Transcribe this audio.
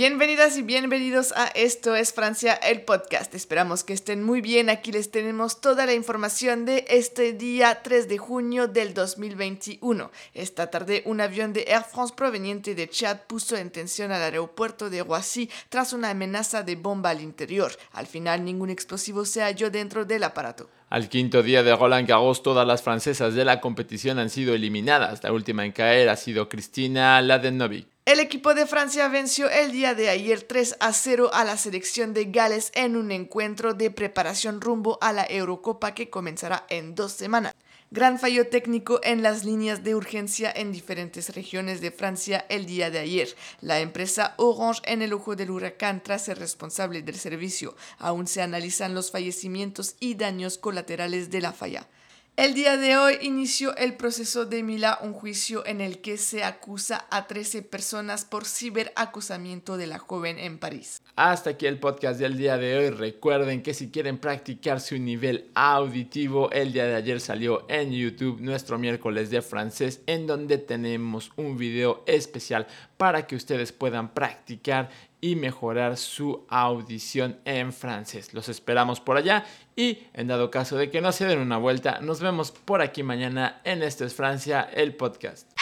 Bienvenidas y bienvenidos a Esto es Francia, el podcast. Esperamos que estén muy bien. Aquí les tenemos toda la información de este día 3 de junio del 2021. Esta tarde un avión de Air France proveniente de Chad puso en tensión al aeropuerto de Roissy tras una amenaza de bomba al interior. Al final ningún explosivo se halló dentro del aparato. Al quinto día de Roland Garros, todas las francesas de la competición han sido eliminadas. La última en caer ha sido Cristina Ladenovic. El equipo de Francia venció el día de ayer 3 a 0 a la selección de Gales en un encuentro de preparación rumbo a la Eurocopa que comenzará en dos semanas. Gran fallo técnico en las líneas de urgencia en diferentes regiones de Francia el día de ayer. La empresa Orange en el ojo del huracán tras ser responsable del servicio. Aún se analizan los fallecimientos y daños colaterales de la falla. El día de hoy inició el proceso de Mila, un juicio en el que se acusa a 13 personas por ciberacusamiento de la joven en París. Hasta aquí el podcast del día de hoy. Recuerden que si quieren practicar su nivel auditivo, el día de ayer salió en YouTube nuestro miércoles de francés, en donde tenemos un video especial para que ustedes puedan practicar y mejorar su audición en francés. Los esperamos por allá y en dado caso de que no se den una vuelta, nos vemos por aquí mañana en Esto es Francia, el podcast.